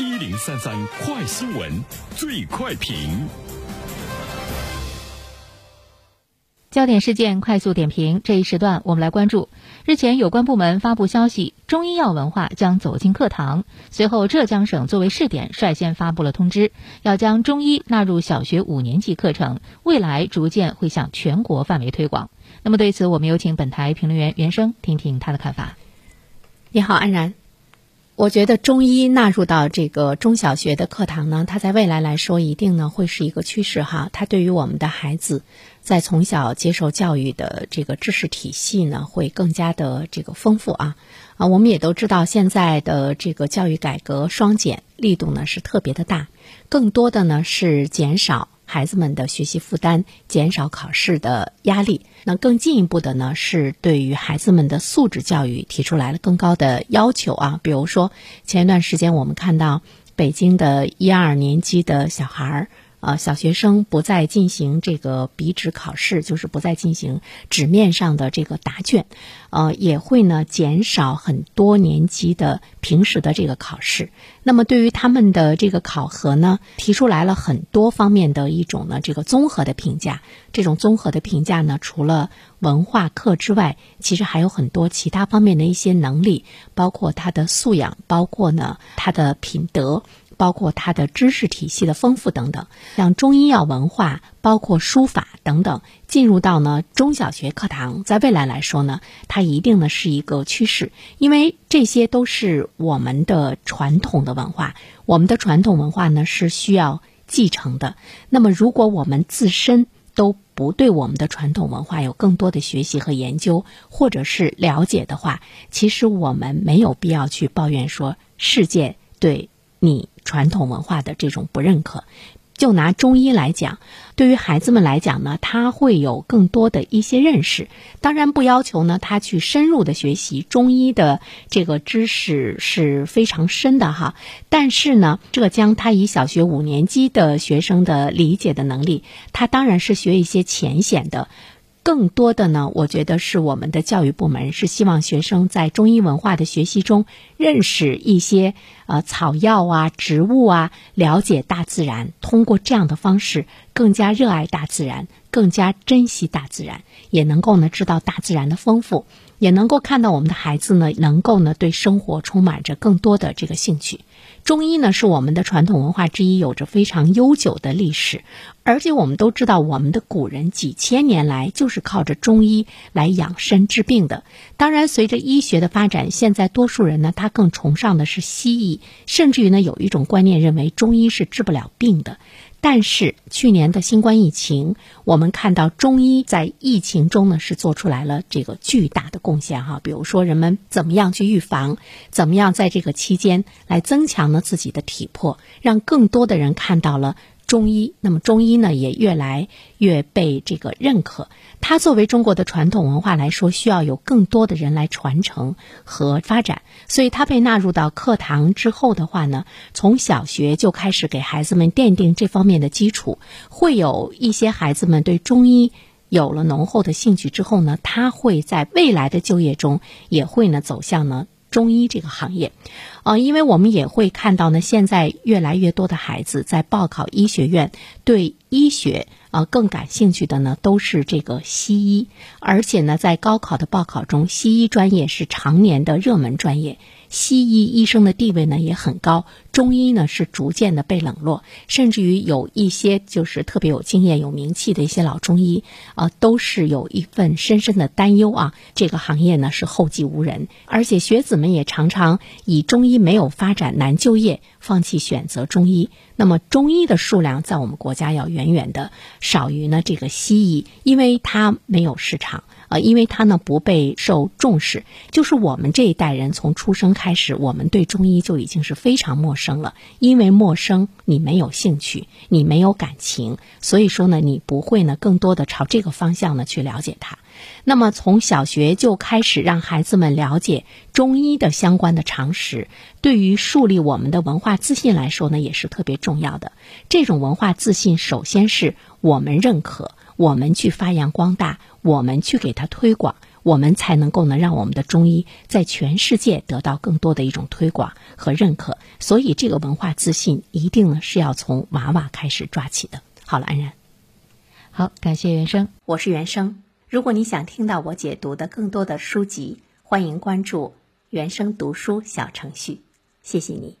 一零三三快新闻，最快评。焦点事件快速点评，这一时段我们来关注。日前，有关部门发布消息，中医药文化将走进课堂。随后，浙江省作为试点，率先发布了通知，要将中医纳入小学五年级课程，未来逐渐会向全国范围推广。那么，对此，我们有请本台评论员袁生听听他的看法。你好，安然。我觉得中医纳入到这个中小学的课堂呢，它在未来来说一定呢会是一个趋势哈。它对于我们的孩子在从小接受教育的这个知识体系呢，会更加的这个丰富啊啊。我们也都知道，现在的这个教育改革双减力度呢是特别的大，更多的呢是减少。孩子们的学习负担，减少考试的压力。那更进一步的呢，是对于孩子们的素质教育提出来了更高的要求啊。比如说，前一段时间我们看到北京的一二年级的小孩儿。呃，小学生不再进行这个笔纸考试，就是不再进行纸面上的这个答卷，呃，也会呢减少很多年级的平时的这个考试。那么对于他们的这个考核呢，提出来了很多方面的一种呢这个综合的评价。这种综合的评价呢，除了文化课之外，其实还有很多其他方面的一些能力，包括他的素养，包括呢他的品德。包括它的知识体系的丰富等等，像中医药文化，包括书法等等，进入到呢中小学课堂，在未来来说呢，它一定呢是一个趋势，因为这些都是我们的传统的文化，我们的传统文化呢是需要继承的。那么，如果我们自身都不对我们的传统文化有更多的学习和研究，或者是了解的话，其实我们没有必要去抱怨说世界对你。传统文化的这种不认可，就拿中医来讲，对于孩子们来讲呢，他会有更多的一些认识。当然不要求呢他去深入的学习中医的这个知识是非常深的哈。但是呢，浙江他以小学五年级的学生的理解的能力，他当然是学一些浅显的。更多的呢，我觉得是我们的教育部门是希望学生在中医文化的学习中认识一些呃草药啊、植物啊，了解大自然，通过这样的方式更加热爱大自然，更加珍惜大自然，也能够呢知道大自然的丰富，也能够看到我们的孩子呢能够呢对生活充满着更多的这个兴趣。中医呢是我们的传统文化之一，有着非常悠久的历史，而且我们都知道，我们的古人几千年来就是靠着中医来养生治病的。当然，随着医学的发展，现在多数人呢，他更崇尚的是西医，甚至于呢，有一种观念认为中医是治不了病的。但是去年的新冠疫情，我们看到中医在疫情中呢是做出来了这个巨大的贡献哈。比如说人们怎么样去预防，怎么样在这个期间来增强呢自己的体魄，让更多的人看到了。中医，那么中医呢也越来越被这个认可。它作为中国的传统文化来说，需要有更多的人来传承和发展。所以它被纳入到课堂之后的话呢，从小学就开始给孩子们奠定这方面的基础。会有一些孩子们对中医有了浓厚的兴趣之后呢，他会在未来的就业中也会呢走向呢。中医这个行业，呃，因为我们也会看到呢，现在越来越多的孩子在报考医学院，对医学啊更感兴趣的呢，都是这个西医，而且呢，在高考的报考中，西医专业是常年的热门专业。西医医生的地位呢也很高，中医呢是逐渐的被冷落，甚至于有一些就是特别有经验、有名气的一些老中医，啊，都是有一份深深的担忧啊。这个行业呢是后继无人，而且学子们也常常以中医没有发展难就业，放弃选择中医。那么中医的数量在我们国家要远远的少于呢这个西医，因为它没有市场。呃，因为它呢不被受重视，就是我们这一代人从出生开始，我们对中医就已经是非常陌生了。因为陌生，你没有兴趣，你没有感情，所以说呢，你不会呢更多的朝这个方向呢去了解它。那么从小学就开始让孩子们了解中医的相关的常识，对于树立我们的文化自信来说呢，也是特别重要的。这种文化自信，首先是我们认可。我们去发扬光大，我们去给他推广，我们才能够呢让我们的中医在全世界得到更多的一种推广和认可。所以，这个文化自信一定呢是要从娃娃开始抓起的。好了，安然，好，感谢原生，我是原生。如果你想听到我解读的更多的书籍，欢迎关注原生读书小程序。谢谢你。